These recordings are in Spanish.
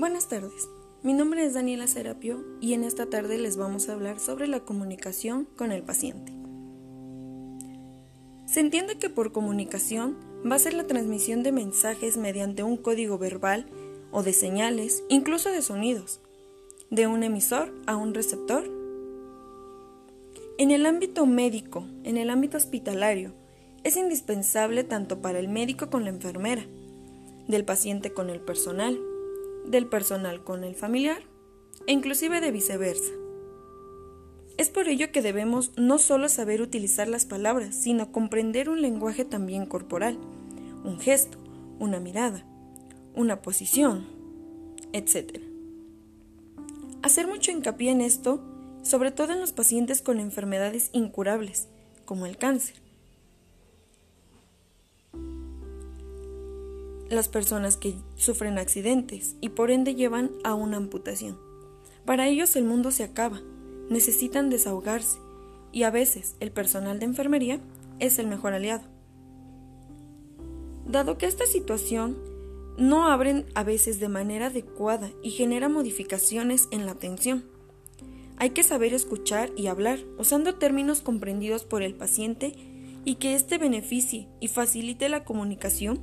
Buenas tardes, mi nombre es Daniela Serapio y en esta tarde les vamos a hablar sobre la comunicación con el paciente. Se entiende que por comunicación va a ser la transmisión de mensajes mediante un código verbal o de señales, incluso de sonidos, de un emisor a un receptor. En el ámbito médico, en el ámbito hospitalario, es indispensable tanto para el médico con la enfermera, del paciente con el personal, del personal con el familiar e inclusive de viceversa. Es por ello que debemos no solo saber utilizar las palabras, sino comprender un lenguaje también corporal, un gesto, una mirada, una posición, etc. Hacer mucho hincapié en esto, sobre todo en los pacientes con enfermedades incurables, como el cáncer, las personas que sufren accidentes y por ende llevan a una amputación. Para ellos el mundo se acaba, necesitan desahogarse y a veces el personal de enfermería es el mejor aliado. Dado que esta situación no abren a veces de manera adecuada y genera modificaciones en la atención, hay que saber escuchar y hablar usando términos comprendidos por el paciente y que éste beneficie y facilite la comunicación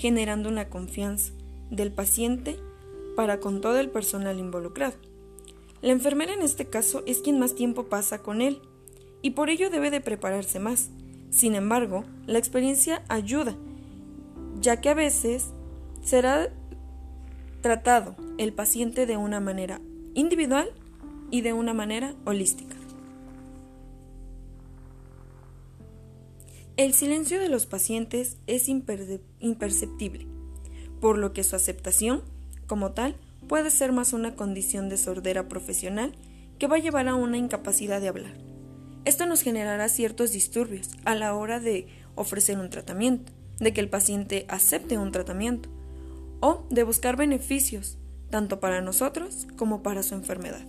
generando una confianza del paciente para con todo el personal involucrado. La enfermera en este caso es quien más tiempo pasa con él y por ello debe de prepararse más. Sin embargo, la experiencia ayuda, ya que a veces será tratado el paciente de una manera individual y de una manera holística. El silencio de los pacientes es imperceptible, por lo que su aceptación, como tal, puede ser más una condición de sordera profesional que va a llevar a una incapacidad de hablar. Esto nos generará ciertos disturbios a la hora de ofrecer un tratamiento, de que el paciente acepte un tratamiento o de buscar beneficios, tanto para nosotros como para su enfermedad.